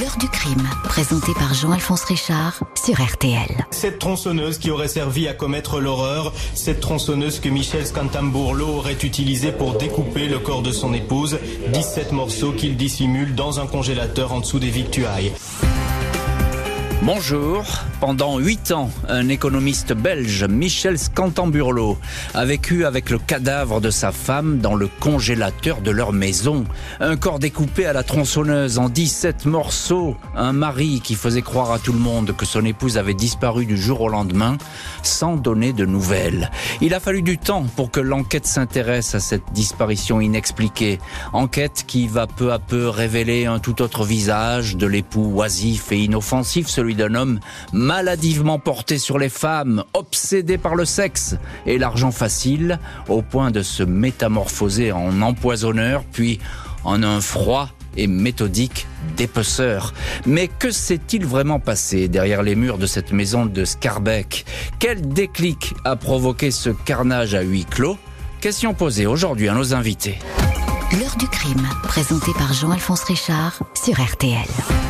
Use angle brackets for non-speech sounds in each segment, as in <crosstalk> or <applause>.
L'heure du crime, présenté par Jean-Alphonse Richard sur RTL. Cette tronçonneuse qui aurait servi à commettre l'horreur, cette tronçonneuse que Michel Scantamburlo aurait utilisée pour découper le corps de son épouse, 17 morceaux qu'il dissimule dans un congélateur en dessous des victuailles. Bonjour. Pendant huit ans, un économiste belge, Michel Scantamburlo, a vécu avec le cadavre de sa femme dans le congélateur de leur maison. Un corps découpé à la tronçonneuse en 17 morceaux. Un mari qui faisait croire à tout le monde que son épouse avait disparu du jour au lendemain sans donner de nouvelles. Il a fallu du temps pour que l'enquête s'intéresse à cette disparition inexpliquée. Enquête qui va peu à peu révéler un tout autre visage de l'époux oisif et inoffensif, d'un homme maladivement porté sur les femmes, obsédé par le sexe et l'argent facile, au point de se métamorphoser en empoisonneur, puis en un froid et méthodique dépeceur. Mais que s'est-il vraiment passé derrière les murs de cette maison de Scarbeck? Quel déclic a provoqué ce carnage à huis clos? Question posée aujourd'hui à nos invités. L'heure du crime, présenté par Jean-Alphonse Richard sur RTL.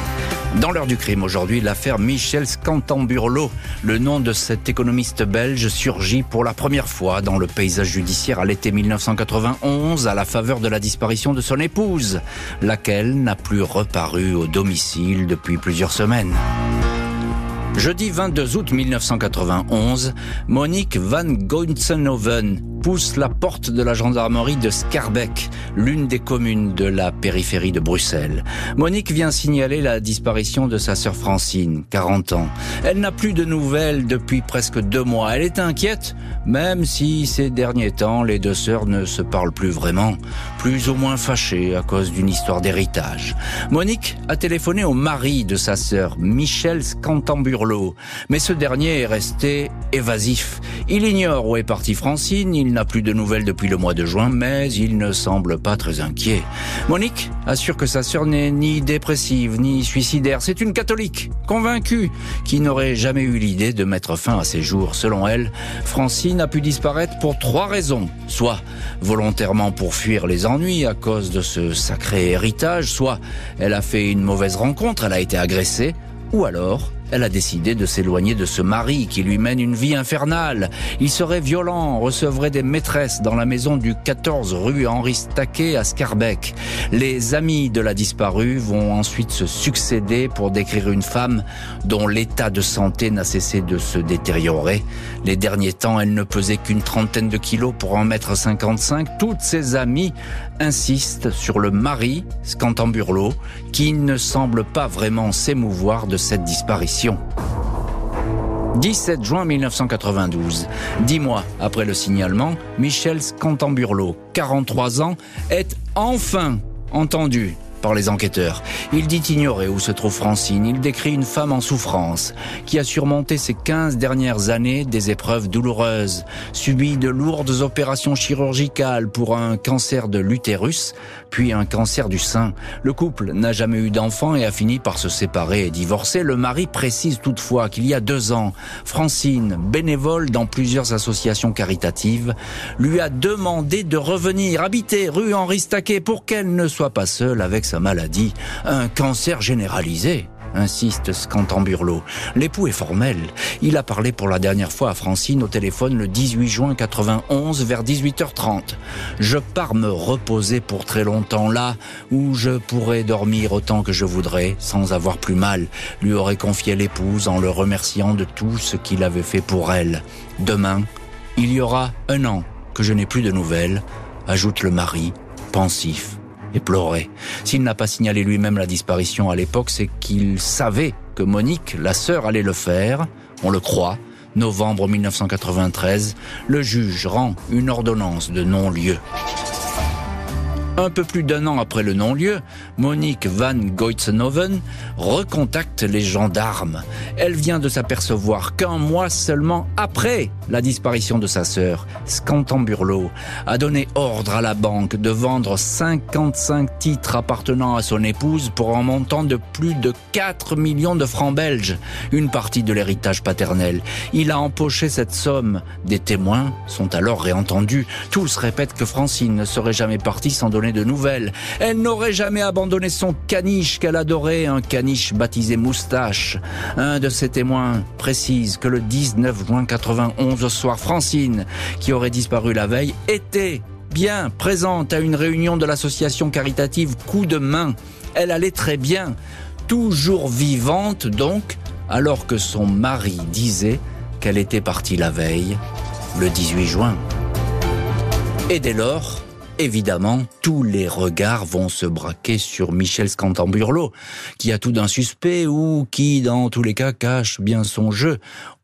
Dans l'heure du crime aujourd'hui, l'affaire Michel Scantamburlo. Le nom de cet économiste belge surgit pour la première fois dans le paysage judiciaire à l'été 1991 à la faveur de la disparition de son épouse, laquelle n'a plus reparu au domicile depuis plusieurs semaines. Jeudi 22 août 1991, Monique Van Goinsenhoven pousse la porte de la gendarmerie de Scarbeck, l'une des communes de la périphérie de Bruxelles. Monique vient signaler la disparition de sa sœur Francine, 40 ans. Elle n'a plus de nouvelles depuis presque deux mois. Elle est inquiète, même si ces derniers temps, les deux sœurs ne se parlent plus vraiment, plus ou moins fâchées à cause d'une histoire d'héritage. Monique a téléphoné au mari de sa sœur, Michel Scantamburlo, mais ce dernier est resté évasif. Il ignore où est partie Francine, il n'a plus de nouvelles depuis le mois de juin, mais il ne semble pas très inquiet. Monique assure que sa sœur n'est ni dépressive ni suicidaire. C'est une catholique, convaincue, qui n'aurait jamais eu l'idée de mettre fin à ses jours. Selon elle, Francine a pu disparaître pour trois raisons. Soit volontairement pour fuir les ennuis à cause de ce sacré héritage, soit elle a fait une mauvaise rencontre, elle a été agressée, ou alors elle a décidé de s'éloigner de ce mari qui lui mène une vie infernale. Il serait violent, recevrait des maîtresses dans la maison du 14 rue Henri Staquet à Scarbeck. Les amis de la disparue vont ensuite se succéder pour décrire une femme dont l'état de santé n'a cessé de se détériorer. Les derniers temps, elle ne pesait qu'une trentaine de kilos pour en mettre 55. Toutes ses amies insistent sur le mari, Scantamburlo, qui ne semble pas vraiment s'émouvoir de cette disparition. 17 juin 1992. Dix mois après le signalement, Michel Scantamburlo, 43 ans, est enfin entendu par les enquêteurs. Il dit ignorer où se trouve Francine. Il décrit une femme en souffrance qui a surmonté ces 15 dernières années des épreuves douloureuses, subi de lourdes opérations chirurgicales pour un cancer de l'utérus, puis un cancer du sein. Le couple n'a jamais eu d'enfant et a fini par se séparer et divorcer. Le mari précise toutefois qu'il y a deux ans, Francine, bénévole dans plusieurs associations caritatives, lui a demandé de revenir habiter rue Henri Staquet pour qu'elle ne soit pas seule avec sa maladie, un cancer généralisé insiste Scantamburlo. L'époux est formel. Il a parlé pour la dernière fois à Francine au téléphone le 18 juin 91 vers 18h30. Je pars me reposer pour très longtemps là où je pourrais dormir autant que je voudrais sans avoir plus mal, lui aurait confié l'épouse en le remerciant de tout ce qu'il avait fait pour elle. Demain, il y aura un an que je n'ai plus de nouvelles, ajoute le mari, pensif et pleurait. S'il n'a pas signalé lui-même la disparition à l'époque, c'est qu'il savait que Monique, la sœur, allait le faire. On le croit. Novembre 1993, le juge rend une ordonnance de non-lieu. Un peu plus d'un an après le non-lieu, Monique Van Goitsenhoven recontacte les gendarmes. Elle vient de s'apercevoir qu'un mois seulement après la disparition de sa sœur, Scantamburlo a donné ordre à la banque de vendre 55 titres appartenant à son épouse pour un montant de plus de 4 millions de francs belges, une partie de l'héritage paternel. Il a empoché cette somme. Des témoins sont alors réentendus. Tous répètent que Francine ne serait jamais partie sans donner de nouvelles. Elle n'aurait jamais abandonné son caniche qu'elle adorait, un caniche baptisé Moustache. Un de ses témoins précise que le 19 juin 91 au soir, Francine, qui aurait disparu la veille, était bien présente à une réunion de l'association caritative Coup de main. Elle allait très bien, toujours vivante donc, alors que son mari disait qu'elle était partie la veille, le 18 juin. Et dès lors, évidemment, tous les regards vont se braquer sur Michel Scantamburlo, qui a tout d'un suspect ou qui, dans tous les cas, cache bien son jeu.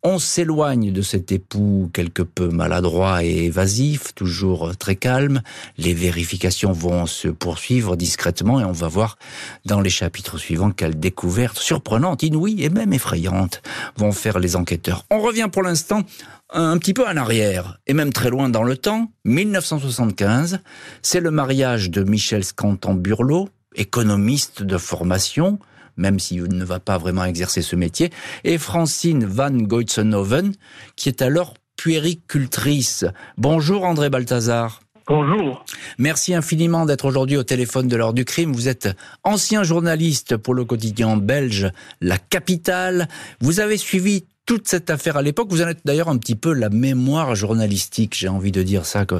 On s'éloigne de cet époux quelque peu maladroit et évasif, toujours très calme. Les vérifications vont se poursuivre discrètement et on va voir dans les chapitres suivants quelles découvertes surprenantes, inouïes et même effrayantes vont faire les enquêteurs. On revient pour l'instant un petit peu en arrière, et même très loin dans le temps, 1975, c'est le mariage de Michel Scantan-Burlot, économiste de formation, même s'il ne va pas vraiment exercer ce métier, et Francine Van Goitzenhoven, qui est alors puéricultrice. Bonjour André Balthazar. Bonjour. Merci infiniment d'être aujourd'hui au téléphone de l'heure du crime. Vous êtes ancien journaliste pour le quotidien belge La Capitale. Vous avez suivi toute cette affaire à l'époque. Vous en êtes d'ailleurs un petit peu la mémoire journalistique, j'ai envie de dire ça que,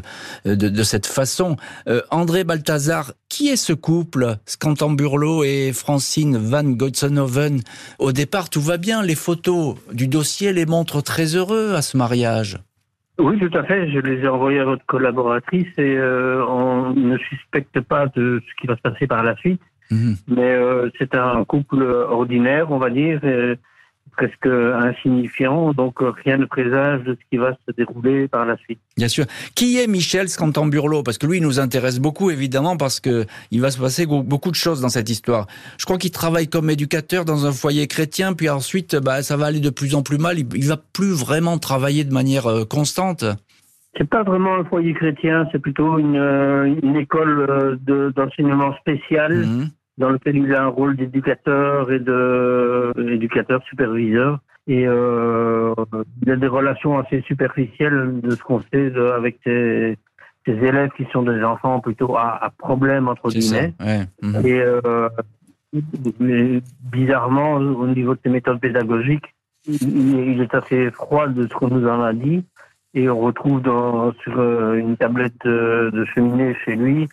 euh, de, cette façon. Euh, André Balthazar, qui est ce couple, Scantan Burlot et Francine Van Goetzenhoven Au départ, tout va bien. Les photos du dossier les montrent très heureux à ce mariage. Oui, tout à fait. Je les ai envoyés à votre collaboratrice et euh, on ne suspecte pas de ce qui va se passer par la suite. Mhm. Mais c'est un couple ordinaire, on va dire presque insignifiant, donc euh, rien ne présage de ce qui va se dérouler par la suite. Bien sûr. Qui est Michel Scantamburlo Parce que lui, il nous intéresse beaucoup, évidemment, parce que il va se passer beaucoup de choses dans cette histoire. Je crois qu'il travaille comme éducateur dans un foyer chrétien, puis ensuite, bah, ça va aller de plus en plus mal. Il, il va plus vraiment travailler de manière euh, constante. C'est pas vraiment un foyer chrétien, c'est plutôt une, euh, une école d'enseignement spécial. Mhm dans lequel il a un rôle d'éducateur et de éducateur superviseur. Et euh, il a des relations assez superficielles de ce qu'on sait avec ses, élèves qui sont des enfants plutôt à, à problème entre guillemets. Mhm. Et euh, bizarrement, au niveau de ses méthodes pédagogiques, il, est assez froid de ce qu'on nous en a dit. Et on retrouve dans, sur euh, une tablette de, de cheminée chez lui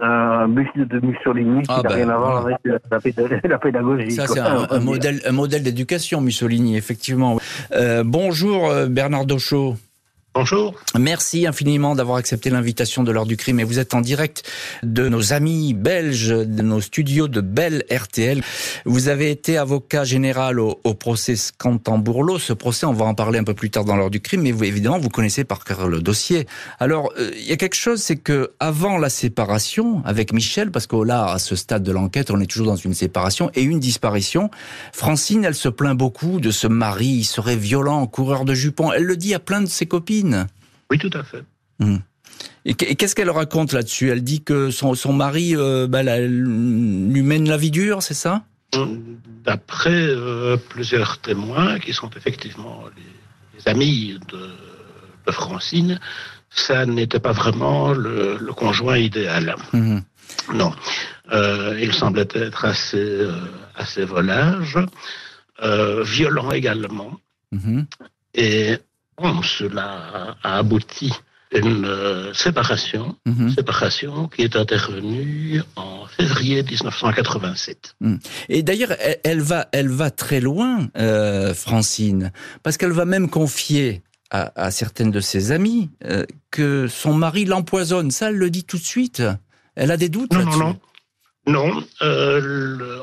un buste de Mussolini qui ah n'a ben, rien à voir avec <laughs> la, pédagogie. Ça, c'est un, modèle, un modèle d'éducation, Mussolini, effectivement. Euh, bonjour, euh, Bernard Dochot. Bonjour. Merci infiniment d'avoir accepté l'invitation de l'heure du crime. Et vous êtes en direct de nos amis belges, de nos studios de Belle RTL. Vous avez été avocat général au, procès Scantambourlo. Ce procès, on va en parler un peu plus tard dans l'heure du crime, mais évidemment, vous connaissez par cœur le dossier. Alors, euh, il y a quelque chose, c'est que avant la séparation avec Michel, parce que là, à ce stade de l'enquête, on est toujours dans une séparation et une disparition, Francine, elle se plaint beaucoup de ce mari, il serait violent, coureur de jupons. Elle le dit à plein de ses copines. Oui, tout à fait. Hmm. Et qu'est-ce qu'elle raconte là-dessus? Elle dit que son, mari euh, bah, lui mène la vie dure, c'est ça? D'après euh, plusieurs témoins, qui sont effectivement les, amis de, Francine, ça n'était pas vraiment le, conjoint idéal. Hmm. Non. Euh, il semblait être assez, assez volage, violent également. Hmm. Et cela a abouti à une euh, séparation, mhm. séparation qui est intervenue en février 1987. Mhm. Et d'ailleurs, elle, va, elle va très loin, euh, Francine, parce qu'elle va même confier à, certaines de ses amies euh, que son mari l'empoisonne. Ça, elle le dit tout de suite. Elle a des doutes Non, non, non. Non.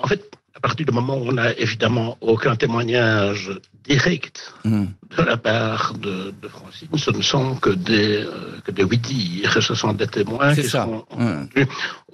en fait, partir du moment où on n'a évidemment aucun témoignage direct hmm. de la part de, Francine, ce ne sont que des, euh, que des oui-dire, ce sont des témoins qui sont entendus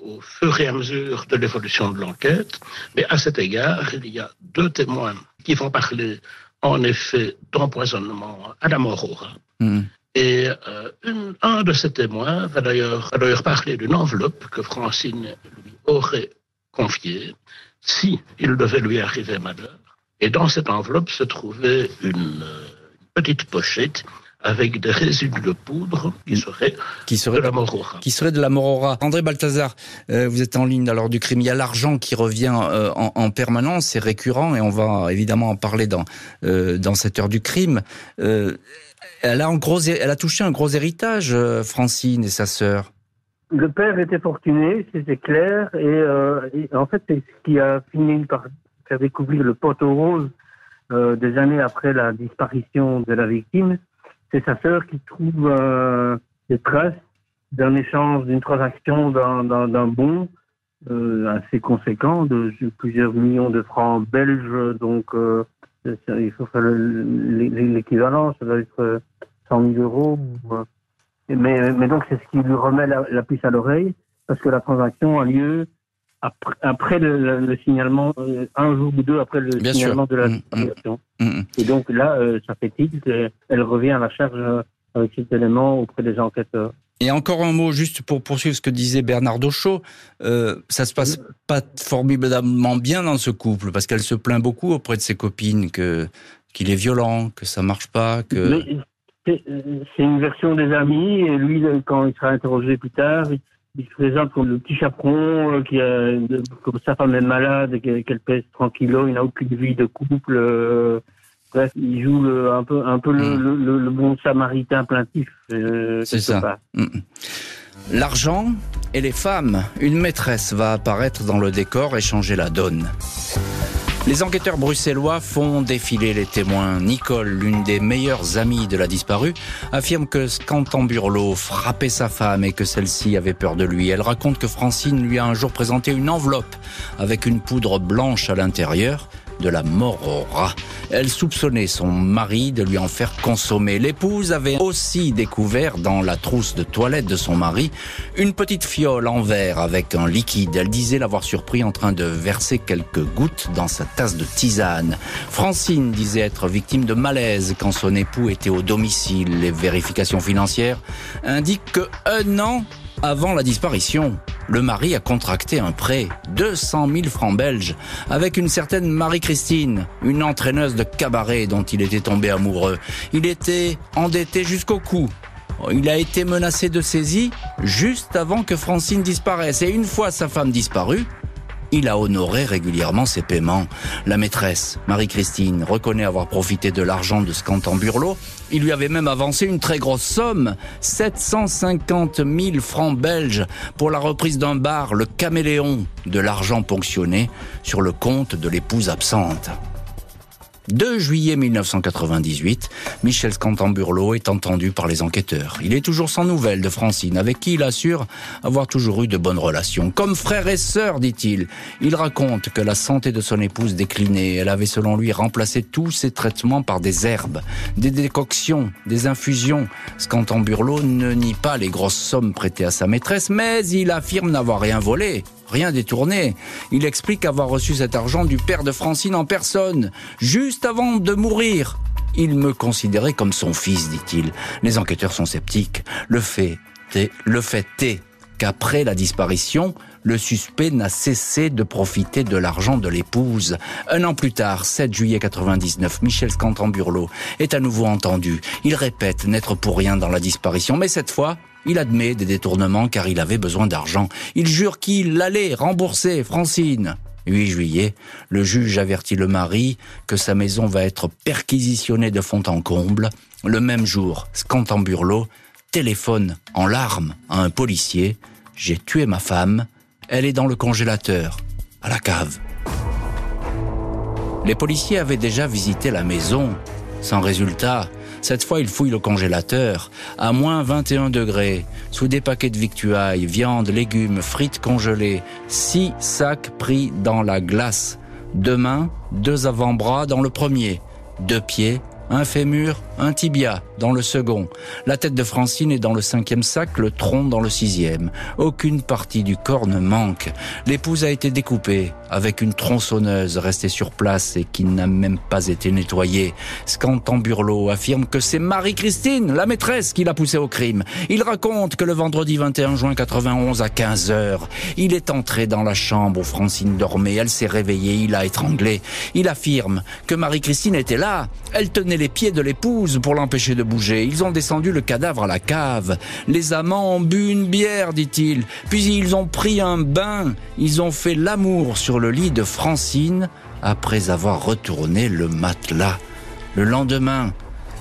au fur et à mesure de l'évolution de l'enquête. Mais à cet égard, il y a deux témoins qui vont parler en effet d'empoisonnement à la mort au rat. Hmm. Et euh, un de ces témoins va d'ailleurs parler d'une enveloppe que Francine lui aurait confiée si il devait lui arriver malheur. Et dans cette enveloppe se trouvait une, petite pochette avec des résidus de poudre qui seraient qui serait de la morora. Qui serait de la morora. André Balthazar, euh, vous êtes en ligne à l'heure du crime. Il y a l'argent qui revient euh, en, permanence, c'est récurrent et on va évidemment en parler dans euh, dans cette heure du crime. elle a en gros, elle a touché un gros héritage, Francine et sa sœur. Le père était fortuné, c'était clair, et, en fait c'est ce qui a fini par faire découvrir le poteau rose des années après la disparition de la victime c'est sa sœur qui trouve euh, des traces d'un échange, d'une transaction d'un bon euh, assez conséquent de plusieurs millions de francs belges. Donc, euh, il faut faire l'équivalent, ça doit être 100 000 euros. Mais, mais donc, c'est ce qui lui remet la, la puce à l'oreille, parce que la transaction a lieu après, le, signalement, euh, un jour ou deux après le signalement de la mmh, mmh, mmh, Et donc là, euh, ça fait tilt, elle revient à la charge euh, avec cet élément auprès des enquêteurs. Et encore un mot, juste pour poursuivre ce que disait Bernard Dauchot, euh, ça se passe pas formidablement bien dans ce couple, parce qu'elle se plaint beaucoup auprès de ses copines que qu'il est violent, que ça marche pas, que... C'est une version des amis, et lui, quand il sera interrogé plus tard, il se présente comme le petit chaperon, euh, qui a, comme sa femme est malade, qu'elle pèse tranquillo, il n'a aucune vie de couple. Euh, bref, il joue un peu, un peu le, mm. bon samaritain plaintif. Euh, C'est ça. Mm. L'argent et les femmes. Une maîtresse va apparaître dans le décor et changer la donne. Les enquêteurs bruxellois font défiler les témoins. Nicole, l'une des meilleures amies de la disparue, affirme que Scantamburlo frappait sa femme et que celle-ci avait peur de lui. Elle raconte que Francine lui a un jour présenté une enveloppe avec une poudre blanche à l'intérieur de la morora. Elle soupçonnait son mari de lui en faire consommer. L'épouse avait aussi découvert dans la trousse de toilette de son mari une petite fiole en verre avec un liquide. Elle disait l'avoir surpris en train de verser quelques gouttes dans sa tasse de tisane. Francine disait être victime de malaise quand son époux était au domicile. Les vérifications financières indiquent que un an avant la disparition, le mari a contracté un prêt, 200 000 francs belges, avec une certaine Marie-Christine, une entraîneuse de cabaret dont il était tombé amoureux. Il était endetté jusqu'au cou. Il a été menacé de saisie juste avant que Francine disparaisse. Et une fois sa femme disparue, il a honoré régulièrement ses paiements. La maîtresse, Marie-Christine, reconnaît avoir profité de l'argent de Scantamburlo. Il lui avait même avancé une très grosse somme, 750 000 francs belges, pour la reprise d'un bar, le Caméléon, de l'argent ponctionné sur le compte de l'épouse absente. 2 juillet 1998, Michel Scantamburlo est entendu par les enquêteurs. Il est toujours sans nouvelles de Francine, avec qui il assure avoir toujours eu de bonnes relations. Comme frère et sœur, dit-il. Il raconte que la santé de son épouse déclinait. Elle avait selon lui remplacé tous ses traitements par des herbes, des décoctions, des infusions. Scantamburlo ne nie pas les grosses sommes prêtées à sa maîtresse, mais il affirme n'avoir rien volé rien détourné. Il explique avoir reçu cet argent du père de Francine en personne, juste avant de mourir. Il me considérait comme son fils, dit-il. Les enquêteurs sont sceptiques. Le fait est, le fait est qu'après la disparition, le suspect n'a cessé de profiter de l'argent de l'épouse. Un an plus tard, 7 juillet 99, Michel Scantamburlo est à nouveau entendu. Il répète n'être pour rien dans la disparition, mais cette fois, il admet des détournements car il avait besoin d'argent. Il jure qu'il allait rembourser Francine. 8 juillet, le juge avertit le mari que sa maison va être perquisitionnée de fond en comble. Le même jour, Scantamburlo téléphone en larmes à un policier. J'ai tué ma femme. Elle est dans le congélateur, à la cave. Les policiers avaient déjà visité la maison. Sans résultat, cette fois, il fouille le congélateur, à moins 21 degrés, sous des paquets de victuailles, viande, légumes, frites congelées, six sacs pris dans la glace. Deux mains, deux avant-bras dans le premier, deux pieds, un fémur, un tibia dans le second. La tête de Francine est dans le cinquième sac, le tronc dans le sixième. Aucune partie du corps ne manque. L'épouse a été découpée avec une tronçonneuse restée sur place et qui n'a même pas été nettoyée. Scantamburlo affirme que c'est Marie-Christine, la maîtresse, qui l'a poussé au crime. Il raconte que le vendredi 21 juin 91 à 15 heures, il est entré dans la chambre où Francine dormait. Elle s'est réveillée, il a étranglé. Il affirme que Marie-Christine était là. Elle tenait les pieds de l'épouse pour l'empêcher de Ils ont descendu le cadavre à la cave. Les amants ont bu une bière, dit-il. Puis ils ont pris un bain. Ils ont fait l'amour sur le lit de Francine après avoir retourné le matelas. Le lendemain,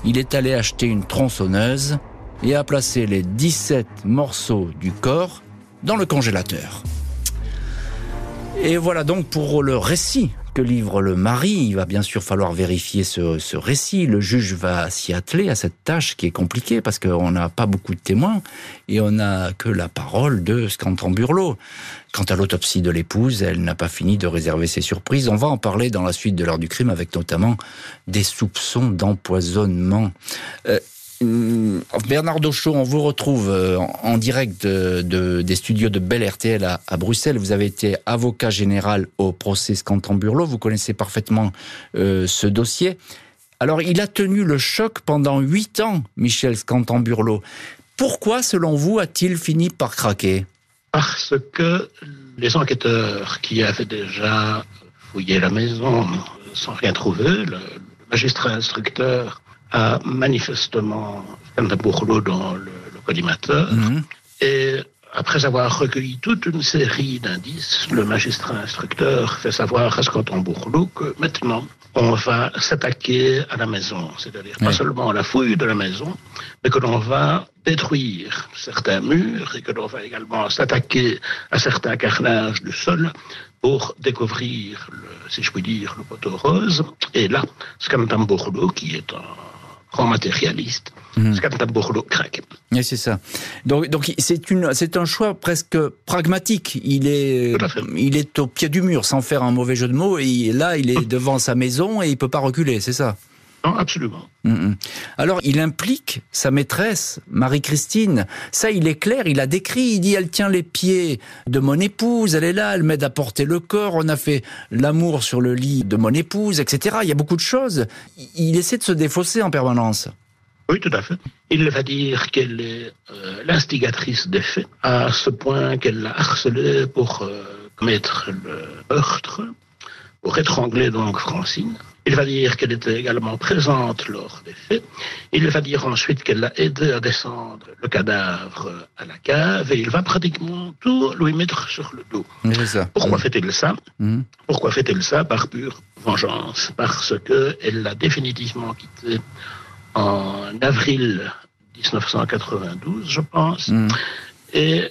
il est allé acheter une tronçonneuse et a placé les 17 morceaux du corps dans le congélateur. Et voilà donc pour le récit que livre le mari. Il va bien sûr falloir vérifier ce, récit. Le juge va s'y atteler à cette tâche qui est compliquée parce qu'on n'a pas beaucoup de témoins et on n'a que la parole de Scantan Burlot. Quant à l'autopsie de l'épouse, elle n'a pas fini de réserver ses surprises. On va en parler dans la suite de l'heure du crime avec notamment des soupçons d'empoisonnement. Euh, Bernard Dauchot, on vous retrouve euh, en direct de, des studios de Belle RTL à, Bruxelles. Vous avez été avocat général au procès Scantamburlo. Vous connaissez parfaitement euh, ce dossier. Alors, il a tenu le choc pendant huit ans, Michel Scantamburlo. Pourquoi, selon vous, a-t-il fini par craquer? Parce que les enquêteurs qui avaient déjà fouillé la maison sans rien trouver, le magistrat instructeur a manifestement Cantaburlo dans le, le collimateur. Mhm. Et après avoir recueilli toute une série d'indices, le magistrat instructeur fait savoir à Bourlou que maintenant, on va s'attaquer à la maison. C'est-à-dire pas seulement à la fouille de la maison, mais que l'on va détruire certains murs et que l'on va également s'attaquer à certains carnages du sol pour découvrir, le, si je puis dire, le poteau rose. Et là, Scantamburlo, qui est un grand matérialiste. Mmh. Oui, c'est ça. Donc, donc c'est une, c'est un choix presque pragmatique. Il est, il est au pied du mur, sans faire un mauvais jeu de mots. Et là, il est devant sa maison et il peut pas reculer. C'est ça? Non, absolument. Mm, mm. Alors, il implique sa maîtresse, Marie-Christine. Ça, il est clair, il a décrit. Il dit, elle tient les pieds de mon épouse, elle est là, elle m'aide à porter le corps, on a fait l'amour sur le lit de mon épouse, etc. Il y a beaucoup de choses. Il essaie de se défausser en permanence. Oui, tout à fait. Il va dire qu'elle est euh, l'instigatrice des faits, à ce point qu'elle l'a harcelé pour euh, commettre le meurtre, pour étrangler donc Francine. Il va dire qu'elle était également présente lors des faits. Il va dire ensuite qu'elle l'a aidé à descendre le cadavre à la cave et il va pratiquement tout lui mettre sur le dos. Pourquoi fait-il ça mmh. Pourquoi fait-il ça Par pure vengeance. Parce qu'elle l'a définitivement quitté en avril 1992, je pense. Mmh. Et,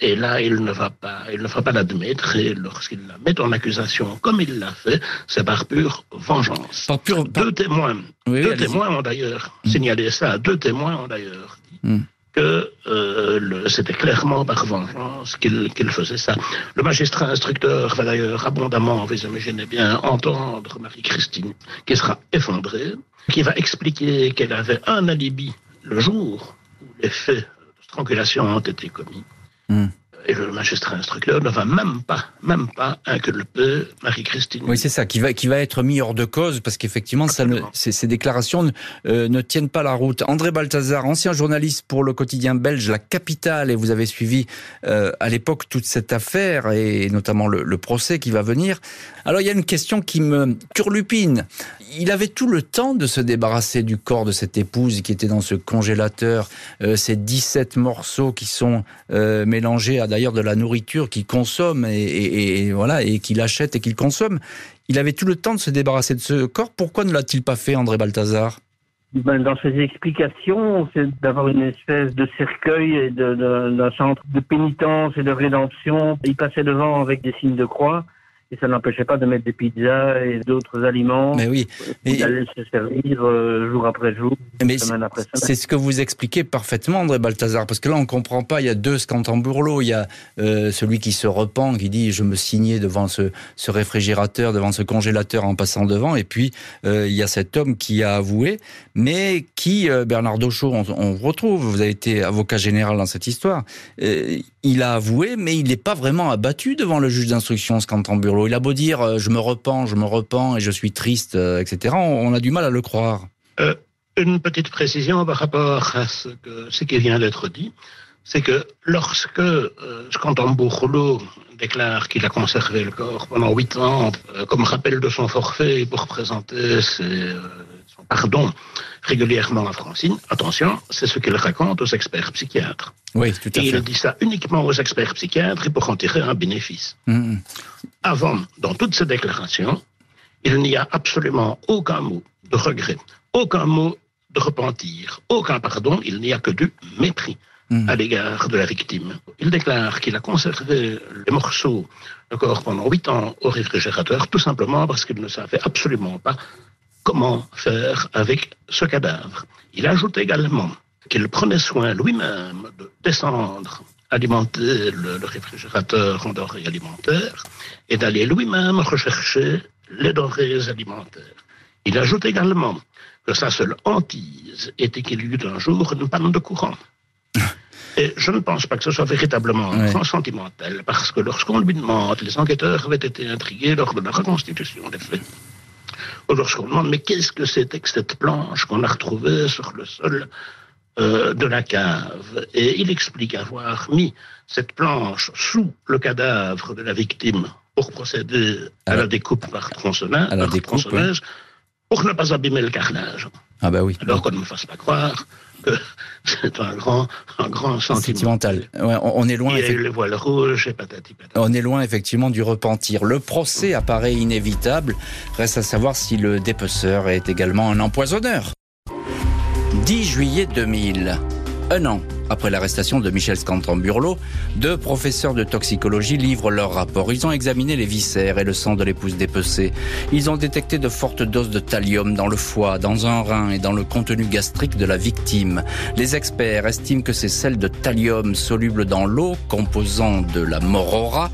et là, il ne va pas, il ne va pas l'admettre. Et lorsqu'il la met en accusation, comme il l'a fait, c'est par pure vengeance. Deux témoins, deux témoins ont d'ailleurs mm. signalé ça. Deux témoins ont d'ailleurs dit mm. que euh, c'était clairement par vengeance qu'il faisait ça. Le magistrat instructeur va d'ailleurs abondamment, vous imaginez bien, entendre Marie-Christine, qui sera effondrée, qui va expliquer qu'elle avait un alibi le jour où les faits strangulations ont été commis. Hmm. Et le magistrat instructeur ne va même pas, même pas inculper Marie-Christine. Oui, c'est ça, qui va, qui va être mis hors de cause parce qu'effectivement, ces, déclarations euh, ne, tiennent pas la route. André Balthazar, ancien journaliste pour le quotidien belge La Capitale, et vous avez suivi euh, à l'époque toute cette affaire et notamment le, le, procès qui va venir. Alors, il y a une question qui me turlupine il avait tout le temps de se débarrasser du corps de cette épouse qui était dans ce congélateur, euh, ces 17 morceaux qui sont euh, mélangés à d'ailleurs de la nourriture qu'il consomme et, voilà et qu'il achète et qu'il consomme. Il avait tout le temps de se débarrasser de ce corps. Pourquoi ne l'a-t-il pas fait, André Balthazar? Ben, dans ses explications, c'est d'avoir une espèce de cercueil et d'un centre de pénitence et de rédemption. Il passait devant avec des signes de croix et ça n'empêchait pas de mettre des pizzas et d'autres aliments. Mais oui. Et d'aller se servir euh, jour après jour, mais semaine après semaine. C'est ce que vous expliquez parfaitement, André Balthazar, parce que là, on comprend pas. Il y a deux scantamburlos. Il y a euh, celui qui se repent, qui dit je me signais devant ce, ce réfrigérateur, devant ce congélateur en passant devant. Et puis euh, il y a cet homme qui a avoué, mais qui Bernard Dauchot, on, on, retrouve. Vous avez été avocat général dans cette histoire. il a avoué, mais il n'est pas vraiment abattu devant le juge d'instruction Il a beau dire euh, je me repens, je me repens et je suis triste, euh, etc. On, a du mal à le croire. Euh, une petite précision par rapport à ce, que, qui vient d'être dit, c'est que lorsque euh, Bourlot déclare qu'il a conservé le corps pendant huit ans comme rappel de son forfait pour présenter ses, pardon régulièrement à Francine, attention, c'est ce qu'il raconte aux experts psychiatres. Oui, tout à et fait. il dit ça uniquement aux experts psychiatres et pour en tirer un bénéfice. Mmh. Avant, dans toutes ces déclarations, il n'y a absolument aucun mot de regret, aucun mot de repentir, aucun pardon, il n'y a que du mépris mmh. à l'égard de la victime. Il déclare qu'il a conservé les morceaux de corps pendant huit ans au réfrigérateur, tout simplement parce qu'il ne savait absolument pas comment faire avec ce cadavre. Il ajoute également qu'il prenait soin lui-même de descendre alimenter le, le, réfrigérateur en denrées alimentaires et d'aller lui-même rechercher les denrées alimentaires. Il ajoute également que sa seule hantise était qu'il y eut un jour une panne de courant. Et je ne pense pas que ce soit véritablement un sentimental, parce que lorsqu'on lui demande, les enquêteurs avaient été intrigués lors de la reconstitution des faits, lorsqu'on demande mais qu'est-ce que c'était que cette planche qu'on a retrouvée sur le sol euh, de la cave? Et il explique avoir mis cette planche sous le cadavre de la victime pour procéder à, à la découpe par à la tronçonnage pour ne pas abîmer le carrelage. Ah bah oui. Alors qu'on ne me fasse pas croire que c'est un grand, un grand sentimental. Ouais, on est loin. Et patati patati. On est loin effectivement du repentir. Le procès apparaît inévitable. Reste à savoir si le dépeceur est également un empoisonneur. 10 juillet 2000. Un an après l'arrestation de Michel Scantamburlo, deux professeurs de toxicologie livrent leur rapport. Ils ont examiné les viscères et le sang de l'épouse dépecée. Ils ont détecté de fortes doses de thallium dans le foie, dans un rein et dans le contenu gastrique de la victime. Les experts estiment que ces sels de thallium solubles dans l'eau, composant de la morora,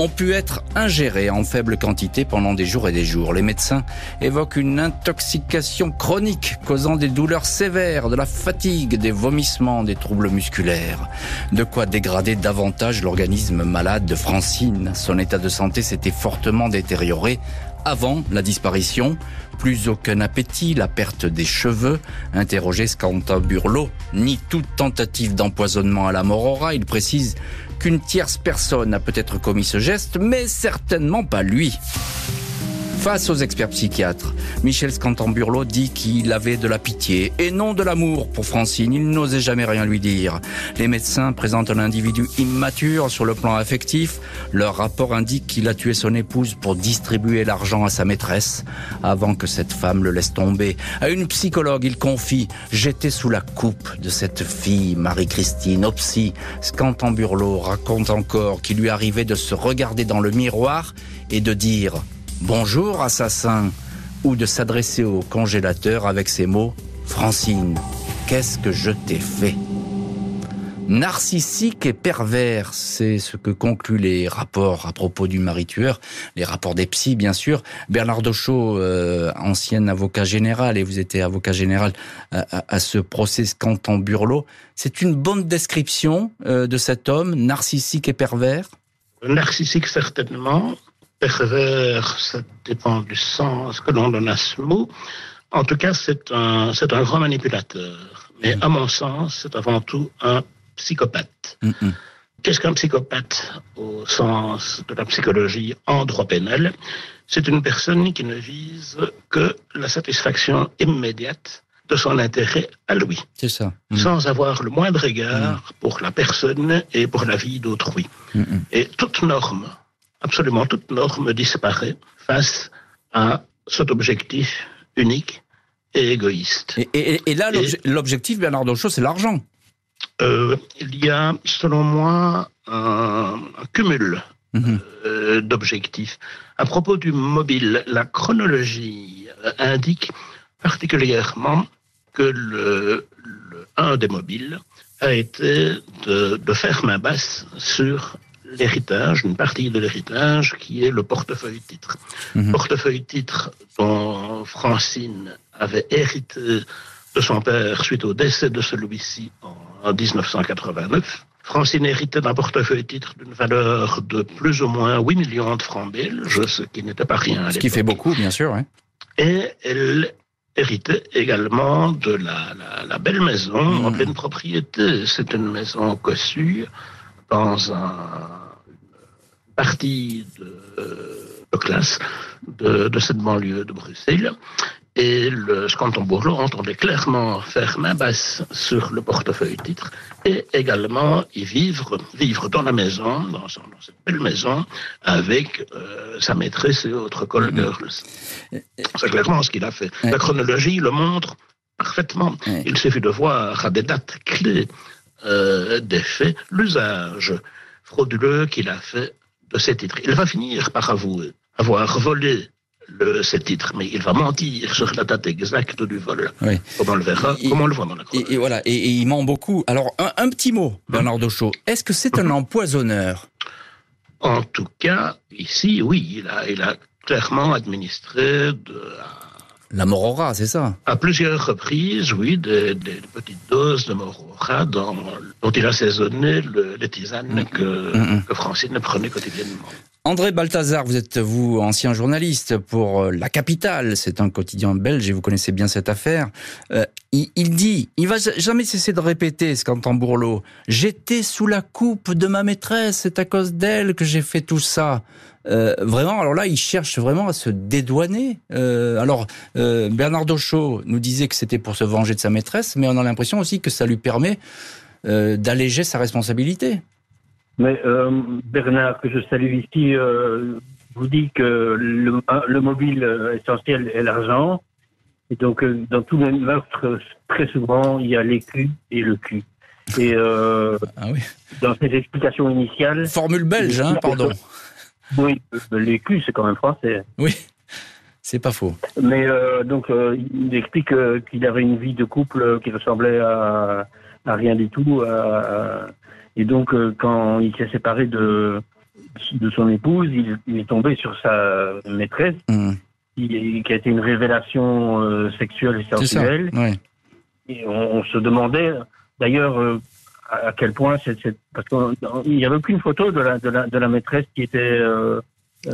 ont pu être ingérés en faible quantité pendant des jours et des jours. Les médecins évoquent une intoxication chronique causant des douleurs sévères, de la fatigue, des vomissements, des troubles musculaires. De quoi dégrader davantage l'organisme malade de Francine. Son état de santé s'était fortement détérioré avant la disparition. Plus aucun appétit, la perte des cheveux. Interrogé Scantamburlo nie toute tentative d'empoisonnement à la morora. Il précise qu'une tierce personne a peut-être commis ce geste, mais certainement pas lui. Face aux experts psychiatres, Michel Scantamburlo dit qu'il avait de la pitié et non de l'amour pour Francine. Il n'osait jamais rien lui dire. Les médecins présentent un individu immature sur le plan affectif. Leur rapport indique qu'il a tué son épouse pour distribuer l'argent à sa maîtresse avant que cette femme le laisse tomber. À une psychologue, il confie « J'étais sous la coupe de cette fille, Marie-Christine, psy. » Scantamburlo raconte encore qu'il lui arrivait de se regarder dans le miroir et de dire « Bonjour, assassin !» ou de s'adresser au congélateur avec ces mots « Francine, qu'est-ce que je t'ai fait ?» Narcissique et pervers, c'est ce que concluent les rapports à propos du mari tueur, les rapports des psys bien sûr. Bernard Dochot, euh, ancien avocat général, et vous étiez avocat général à, à, ce procès Scantan-Burlot, c'est une bonne description euh, de cet homme, narcissique et pervers? Narcissique certainement, pervers, ça dépend du sens que l'on donne à ce mot. En tout cas, c'est un, c'est un grand manipulateur. Mais à mon sens, c'est avant tout un psychopathe. Mm -hmm. Qu'est-ce qu'un psychopathe au sens de la psychologie en droit pénal? C'est une personne qui ne vise que la satisfaction immédiate de son intérêt à lui. C'est ça. Mm. Sans avoir le moindre égard mm. pour la personne et pour la vie d'autrui. Mm et toute norme, absolument toute norme disparaît face à cet objectif unique et égoïste. Et, et, et là, l'objectif, Bernard Dochot, c'est l'argent. Euh, il y a, selon moi, un, un cumul -hmm. euh, d'objectifs. À propos du mobile, la chronologie indique particulièrement que le, le, un des mobiles a été de, de faire main basse sur l'héritage, une partie de l'héritage qui est le portefeuille titre. -hmm. Portefeuille titre dont Francine avait hérité de son père suite au décès de celui-ci en 1989. Francine héritait d'un portefeuille titre d'une valeur de plus ou moins 8 millions de francs belges, ce qui n'était pas rien. Ce qui fait beaucoup, bien sûr. Et elle héritait également de la, la, la belle maison mmh. en pleine propriété. C'est une maison cossue dans un, partie de, de classe de, de, cette banlieue de Bruxelles. et le Scanton-Bourlot entendait clairement faire main basse sur le portefeuille titre et également y vivre, vivre dans la maison, dans, cette belle maison, avec euh, sa maîtresse et autres call girls. C'est clairement ce qu'il a fait. La chronologie le montre parfaitement. Il suffit de voir à des dates clés euh, des faits l'usage frauduleux qu'il a fait de ces titres. Il va finir par avouer avoir volé le, ces titres, mais il va mentir sur la date exacte du vol. Oui. Comme on le verra, et, on le voit dans la et, et, voilà, et, il ment beaucoup. Alors, un, petit mot, Bernard Dochot. Est-ce que c'est un <laughs> empoisonneur? En tout cas, ici, oui, il a, il a clairement administré de, la morora, c'est ça À plusieurs reprises, oui, des, petites doses de morora dont, dont il a saisonné les tisanes mm. que, mm, mm. que Francine prenait quotidiennement. André Balthazar, vous êtes vous ancien journaliste pour euh, La Capitale, c'est un quotidien belge et vous connaissez bien cette affaire. Euh, il, dit, il va jamais cesser de répéter ce qu'entend Bourlot. J'étais sous la coupe de ma maîtresse, c'est à cause d'elle que j'ai fait tout ça. Euh, vraiment, alors là, il cherche vraiment à se dédouaner. alors, Bernard Dochot nous disait que c'était pour se venger de sa maîtresse, mais on a l'impression aussi que ça lui permet d'alléger sa responsabilité. Mais euh, Bernard, que je salue ici, euh, vous dit que le, le mobile essentiel est l'argent. Et donc, euh, dans tous les meurtres, très souvent, il y a l'écu et le cul. Et euh, ah oui. dans ses explications initiales. Formule belge, hein, pardon. Oui, l'écu, c'est quand même français. Oui, c'est pas faux. Mais euh, donc, euh, il explique qu'il avait une vie de couple qui ressemblait à, à rien du tout, à, et donc, euh, quand il s'est séparé de, de son épouse, il, est tombé sur sa maîtresse, mmh. qui, a été une révélation euh, sexuelle et sensuelle. Et on, se demandait, d'ailleurs, euh, à, quel point c'est... Parce qu'il n'y avait aucune photo de la, de la, de la maîtresse qui était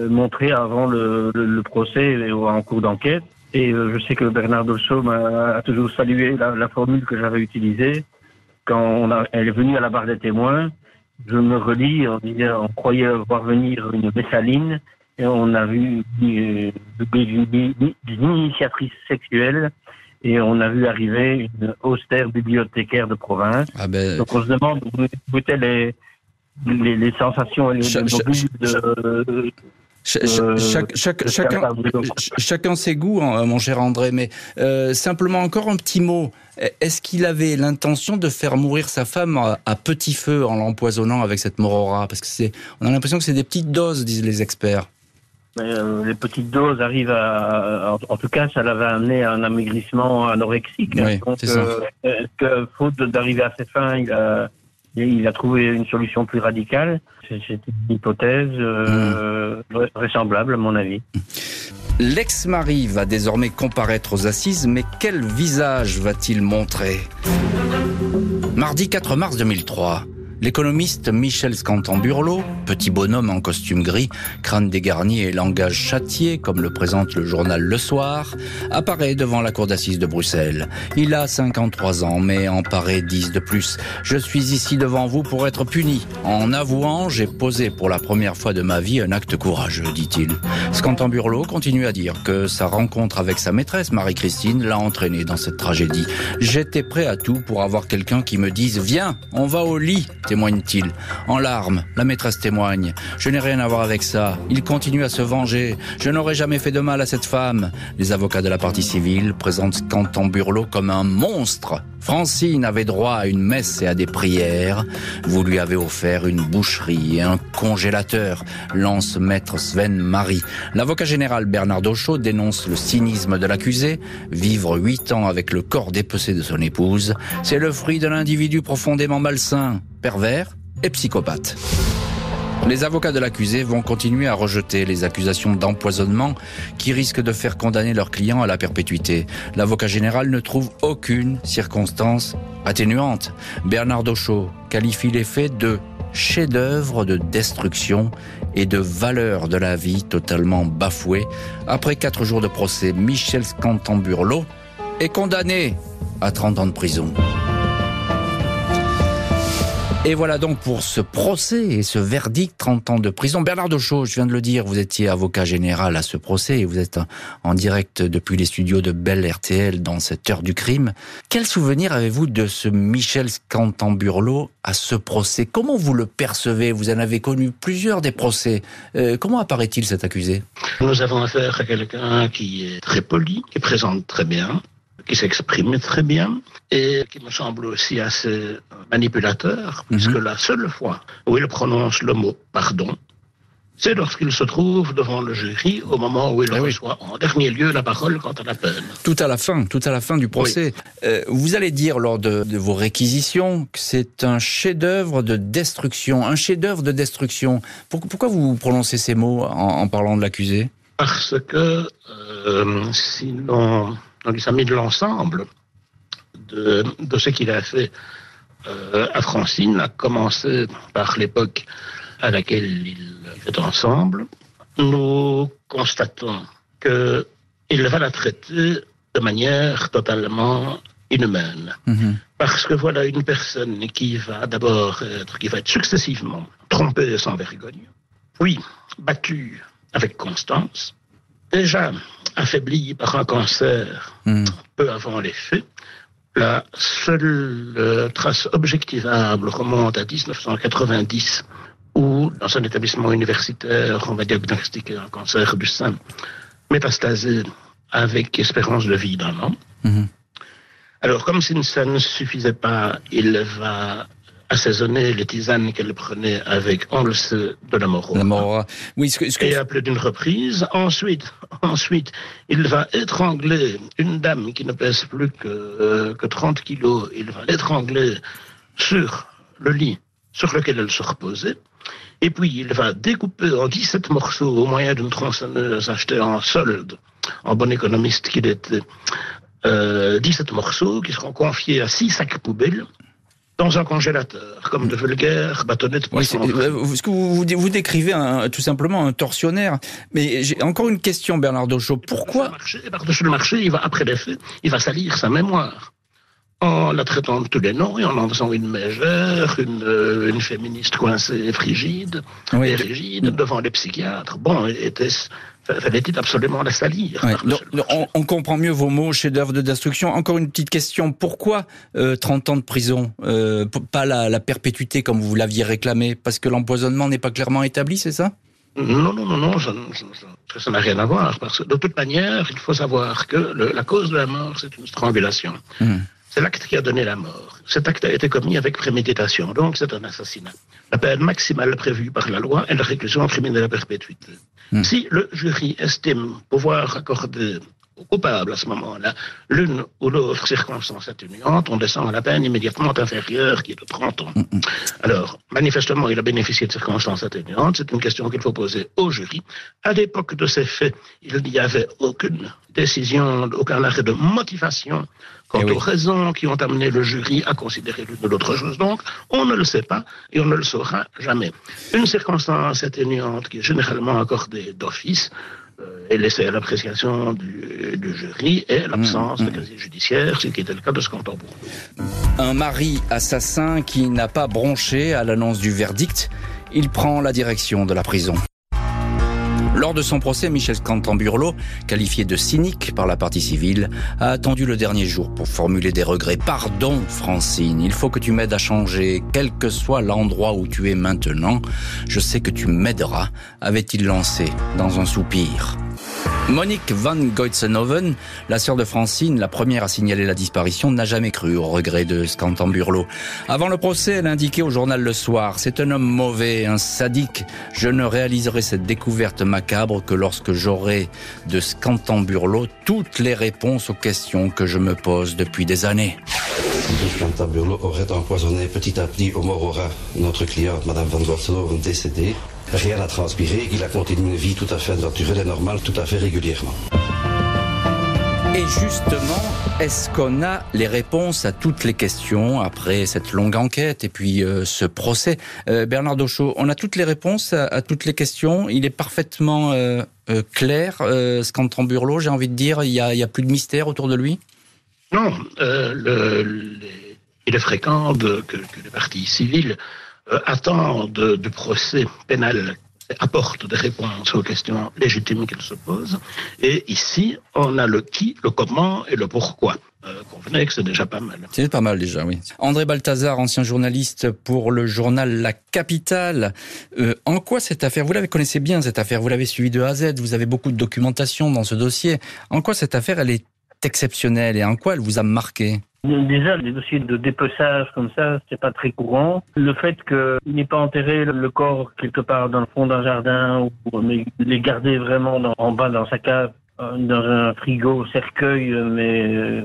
montrée avant le, le, procès et en cours d'enquête. Et je sais que Bernard Dossaume a, toujours salué la, la formule que j'avais utilisée quand on a, elle est venue à la barre des témoins, je me relis, on, disait, on croyait voir venir une Messaline, et on a vu une, une, initiatrice sexuelle, et on a vu arriver une austère bibliothécaire de province. Ah ben... Donc on se demande où étaient les, les, les sensations et les, de, euh, chacun, chacun ses goûts, hein, mon cher André, mais euh, simplement encore un petit mot. Est-ce qu'il avait l'intention de faire mourir sa femme à, petit feu en l'empoisonnant avec cette morora Parce que c'est, on a l'impression que c'est des petites doses, disent les experts. Euh, les petites doses arrivent à, en, tout cas, ça l'avait amené à un amaigrissement anorexique. Oui, Donc, que, faute d'arriver à ses fins, il a, il a trouvé une solution plus radicale. C'est une hypothèse euh, hmm. vraisemblable, à mon avis. L'ex-mari va désormais comparaître aux assises, mais quel visage va-t-il montrer? Mardi 4 mars 2003. L'économiste Michel Scantamburlo, petit bonhomme en costume gris, crâne dégarni et langage châtié, comme le présente le journal Le Soir, apparaît devant la cour d'assises de Bruxelles. Il a 53 ans, mais en paraît 10 de plus. Je suis ici devant vous pour être puni. En avouant, j'ai posé pour la première fois de ma vie un acte courageux, dit-il. Scantamburlo continue à dire que sa rencontre avec sa maîtresse, Marie-Christine, l'a entraîné dans cette tragédie. J'étais prêt à tout pour avoir quelqu'un qui me dise, viens, on va au lit témoigne-t-il. En larmes, la maîtresse témoigne. Je n'ai rien à voir avec ça. Il continue à se venger. Je n'aurais jamais fait de mal à cette femme. Les avocats de la partie civile présentent Canton Burlot comme un monstre. Francine avait droit à une messe et à des prières. Vous lui avez offert une boucherie et un congélateur, lance maître Sven Marie. L'avocat général Bernard Dochot dénonce le cynisme de l'accusé. Vivre huit ans avec le corps dépecé de son épouse, c'est le fruit d'un individu profondément malsain pervers et psychopathe. Les avocats de l'accusé vont continuer à rejeter les accusations d'empoisonnement qui risquent de faire condamner leur client à la perpétuité. L'avocat général ne trouve aucune circonstance atténuante. Bernard Dochot qualifie les faits de chef-d'œuvre de destruction et de valeur de la vie totalement bafouée. Après quatre jours de procès, Michel Scantamburlo est condamné à 30 ans de prison. Et voilà donc pour ce procès et ce verdict, 30 ans de prison. Bernard Dauchot, je viens de le dire, vous étiez avocat général à ce procès et vous êtes en direct depuis les studios de Belle RTL dans cette heure du crime. Quel souvenir avez-vous de ce Michel Scantamburlo à ce procès? Comment vous le percevez? Vous en avez connu plusieurs des procès. Euh, comment apparaît-il cet accusé? Nous avons affaire à quelqu'un qui est très poli, qui présente très bien, qui s'exprime très bien et qui me semble aussi assez manipulateur, mhm. puisque la seule fois où il prononce le mot pardon, c'est lorsqu'il se trouve devant le jury au moment où il eh reçoit en dernier lieu la parole quant à la peine. Tout à la fin, tout à la fin du procès. Euh, vous allez dire lors de, vos réquisitions que c'est un chef-d'œuvre de destruction, un chef-d'œuvre de destruction. Pourquoi vous prononcez ces mots en, parlant de l'accusé? Parce que euh, sinon on de l'ensemble de, ce qu'il a fait euh, à Francine, a commencé par l'époque à laquelle il est ensemble. Nous constatons qu'il va la traiter de manière totalement inhumaine. Mhm. Parce que voilà une personne qui va d'abord être, qui va être successivement trompée sans vergogne, puis battue avec constance, déjà affaibli par un cancer hmm. peu avant les faits. La seule euh, trace objectivable remonte à 1990, où, dans un établissement universitaire, on va diagnostiquer un cancer du sein métastasé avec espérance de vie d'un an. Hmm. Alors, comme si ça ne suffisait pas, il va assaisonner les tisanes qu'elle prenait avec, on le sait, de la mort. La Oui, ce que, ce Et à plus d'une reprise. Ensuite, <laughs> ensuite, il va étrangler une dame qui ne pèse plus que, euh, que 30 kilos. Il va l'étrangler sur le lit sur lequel elle se reposait. Et puis, il va découper en 17 morceaux au moyen d'une tronçonneuse achetée en solde, en bon économiste qu'il était, euh, 17 morceaux qui seront confiés à six sacs poubelles dans un congélateur, comme de vulgaires bâtonnets de poisson. ce que vous, vous décrivez tout simplement un tortionnaire. Mais j'ai encore une question, Bernard Dauchot. Pourquoi Par-dessus le marché, il va, après les faits, il va salir sa mémoire en la traitant de tous les noms et en en faisant une mégère, une, euh, une féministe coincée frigide, et rigide devant les psychiatres. Bon, était-ce fallait-il absolument la salir on, comprend mieux vos mots, chef-d'œuvre de destruction. Encore une petite question. Pourquoi 30 euh, ans de prison euh, Pas la, perpétuité comme vous l'aviez réclamé? Parce que l'empoisonnement n'est pas clairement établi, c'est ça? Non, non, non, non, ça n'a rien à voir. Parce que de toute manière, il faut savoir que la cause de la mort, c'est une strangulation. Hmm. C'est l'acte qui a donné la mort. Cet acte a été commis avec préméditation, donc c'est un assassinat. La peine maximale prévue par la loi est la réclusion criminelle à perpétuité. Hmm. Si le jury estime pouvoir accorder au coupable à ce moment-là l'une ou l'autre circonstance atténuante, on descend à la peine immédiatement inférieure qui est de 30 ans. Hmm, hmm. Alors, manifestement, il a bénéficié de circonstances atténuantes. C'est une question qu'il faut poser au jury. À l'époque de ces faits, il n'y avait aucune décision, aucun arrêt de motivation quant eh aux raisons qui ont amené le jury à considérer l'une ou l'autre chose. Donc, on ne le sait pas et on ne le saura jamais. Une circonstance atténuante qui est généralement accordée d'office euh, est laissée à l'appréciation du, jury et l'absence de mmh, mmh. casier judiciaire, ce qui était le cas de ce canton Un mari assassin qui n'a pas bronché à l'annonce du verdict, il prend la direction de la prison. Lors de son procès, Michel Cantamburlo, qualifié de cynique par la partie civile, a attendu le dernier jour pour formuler des regrets. Pardon, Francine, il faut que tu m'aides à changer, quel que soit l'endroit où tu es maintenant. Je sais que tu m'aideras, avait-il lancé dans un soupir. Monique Van Goitsenhoven, la sœur de Francine, la première à signaler la disparition, n'a jamais cru au regret de Scantamburlo. Avant le procès, elle indiquait au journal Le Soir, c'est un homme mauvais, un sadique. Je ne réaliserai cette découverte macabre que lorsque j'aurai de Scantamburlo toutes les réponses aux questions que je me pose depuis des années. Scantamburlo aurait empoisonné petit à petit Omorora, notre cliente, Madame Van Goitsenhoven, décédée rien n'a transpiré, qu'il a continué une vie tout à fait naturelle et normale, tout à fait régulièrement. Et justement, est-ce qu'on a les réponses à toutes les questions après cette longue enquête et puis euh, ce procès? Euh, Bernard Dauchot, on a toutes les réponses à, toutes les questions. Il est parfaitement euh, clair, ce Burlot, j'ai envie de dire. Il n'y a, plus de mystère autour de lui? Non, il est fréquent que, les parties civiles attendent du procès pénal apporte des réponses aux questions légitimes qu'elles se posent. Et ici, on a le qui, le comment et le pourquoi. Euh, convenez que c'est déjà pas mal. C'est pas mal déjà, oui. André Balthazar, ancien journaliste pour le journal La Capitale. Euh, en quoi cette affaire, vous l'avez connaissez bien cette affaire, vous l'avez suivie de A à Z, vous avez beaucoup de documentation dans ce dossier. En quoi cette affaire, elle est exceptionnelle et en quoi elle vous a marqué? Déjà, les dossiers de dépeçage comme ça, c'est pas très courant. Le fait qu'il n'ait pas enterré le corps quelque part dans le fond d'un jardin ou mais les garder vraiment en bas dans sa cave, euh, dans un frigo, cercueil, mais euh,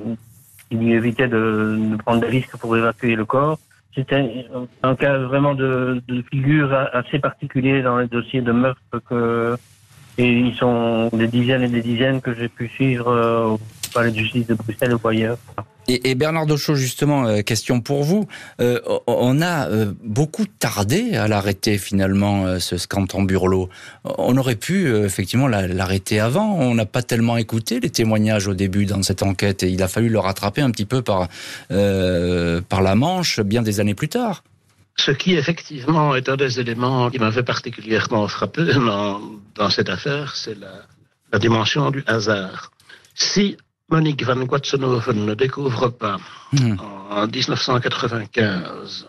il lui évitait de, prendre des risques pour évacuer le corps. C'était un, cas vraiment de, figure assez particulier dans les dossiers de meurtre que et ils sont des dizaines et des dizaines que j'ai pu suivre euh, palais de justice de Bruxelles ou ailleurs. Et, Bernard Dochot, justement, euh, question pour vous. Euh, on a euh, beaucoup tardé à l'arrêter finalement, ce Scanton Burlot. On aurait pu effectivement l'arrêter avant. On n'a pas tellement écouté les témoignages au début dans cette enquête et il a fallu le rattraper un petit peu par, par la manche bien des années plus tard. Ce qui effectivement est un des éléments qui m'avait particulièrement frappé dans, dans cette affaire, c'est la, la dimension du hasard. Si Monique van Guatsenhoven ne découvre pas hmm. en 1995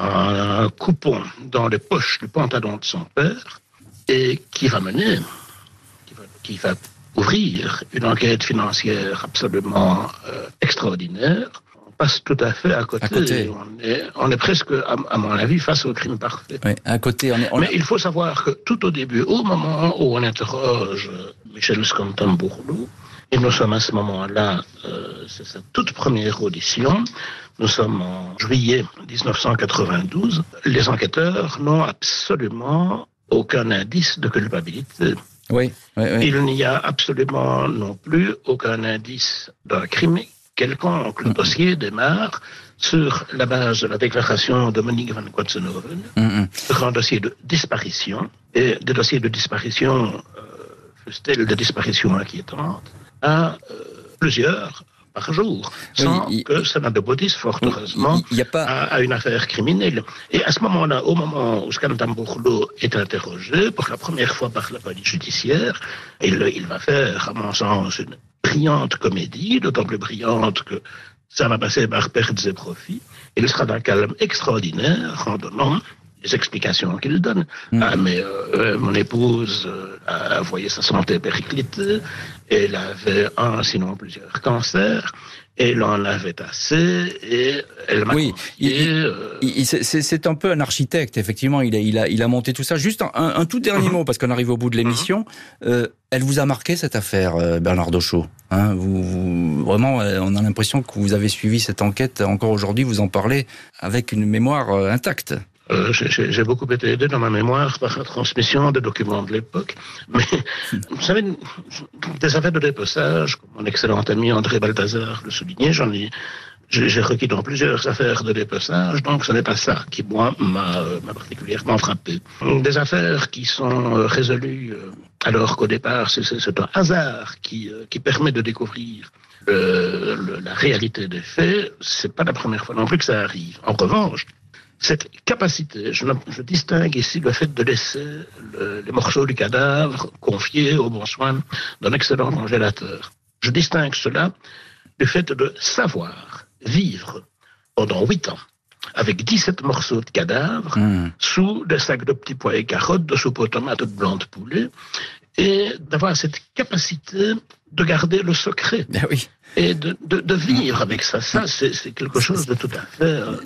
un coupon dans les poches du pantalon de son père et qui va mener, qui va, ouvrir une enquête financière absolument euh, extraordinaire. On passe tout à fait à côté. On, est, presque, à, mon avis, face au crime parfait. à côté, Mais il faut savoir que tout au début, au moment où on interroge Michel Scantambourlou, et nous sommes à ce moment-là, euh, c'est sa toute première audition. Nous sommes en juillet 1992. Les enquêteurs n'ont absolument aucun indice de culpabilité. Oui, oui, oui. Il n'y a absolument non plus aucun indice d'un crime quelconque. Le dossier démarre sur la base de la déclaration de Monique van Quatsenhoven, sur un dossier de disparition, et des dossiers de disparition, euh, de disparition inquiétante, à euh, plusieurs par jour, sans que ça n'aboutisse fort heureusement à, une affaire criminelle. Et à ce moment-là, au moment où Scantambourlo est interrogé pour la première fois par la police judiciaire, il, il va faire, à mon sens, une brillante comédie, d'autant plus brillante que ça va passer par pertes et profits. Il sera d'un calme extraordinaire en donnant les explications qu'il donne. Mm. Ah, mais euh, mon épouse euh, a voyé sa santé périclitée, elle avait un, sinon plusieurs cancers, elle en avait assez, et elle m'a Oui, euh, c'est un peu un architecte, effectivement, il a, il a, il a monté tout ça. Juste un, tout dernier mm-hmm. mot, parce qu'on arrive au bout de l'émission. Mm-hmm. elle vous a marqué cette affaire, Bernard Dochot hein? Vous, vous, Vraiment, on a l'impression que vous avez suivi cette enquête, encore aujourd'hui, vous en parlez avec une mémoire intacte. Euh, j'ai beaucoup été aidé dans ma mémoire par la transmission des documents de l'époque. Mais vous savez, des affaires de dépeçage, comme mon excellent ami André Balthazar le soulignait, j'en ai, j'ai requis dans plusieurs affaires de dépeçage, donc ce n'est pas ça qui, moi, m'a particulièrement frappé. Des affaires qui sont euh, résolues euh, alors qu'au départ, c'est un hasard qui, qui permet de découvrir la réalité des faits, c'est pas la première fois non plus que ça arrive. En revanche, cette capacité, je, distingue ici le fait de laisser les morceaux du cadavre confiés au bon soin d'un excellent congélateur. Je distingue cela du fait de savoir vivre pendant huit ans avec 17 morceaux de cadavre hmm. sous des sacs de petits pois et carottes, de soupe aux tomates de blanc de poulet, et d'avoir cette capacité de garder le secret. Oui. Et de, de, vivre avec ça. Ça, c'est quelque chose de tout à fait euh,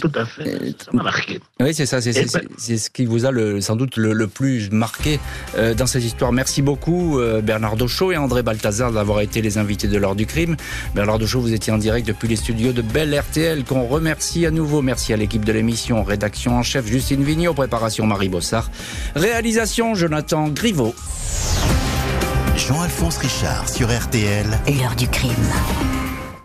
tout à fait. Ça m'a marqué. Oui, c'est ça. C'est ben- ce qui vous a le, sans doute le, plus marqué euh, dans cette histoire. Merci beaucoup, euh, Bernard Dochot et André Balthazar, d'avoir été les invités de l'heure du crime. Bernard Dochot, vous étiez en direct depuis les studios de Belle RTL, qu'on remercie à nouveau. Merci à l'équipe de l'émission, rédaction en chef Justine Vignot, préparation Marie Bossard, réalisation Jonathan Griveau. Jean-Alphonse Richard sur RTL. L'heure du crime.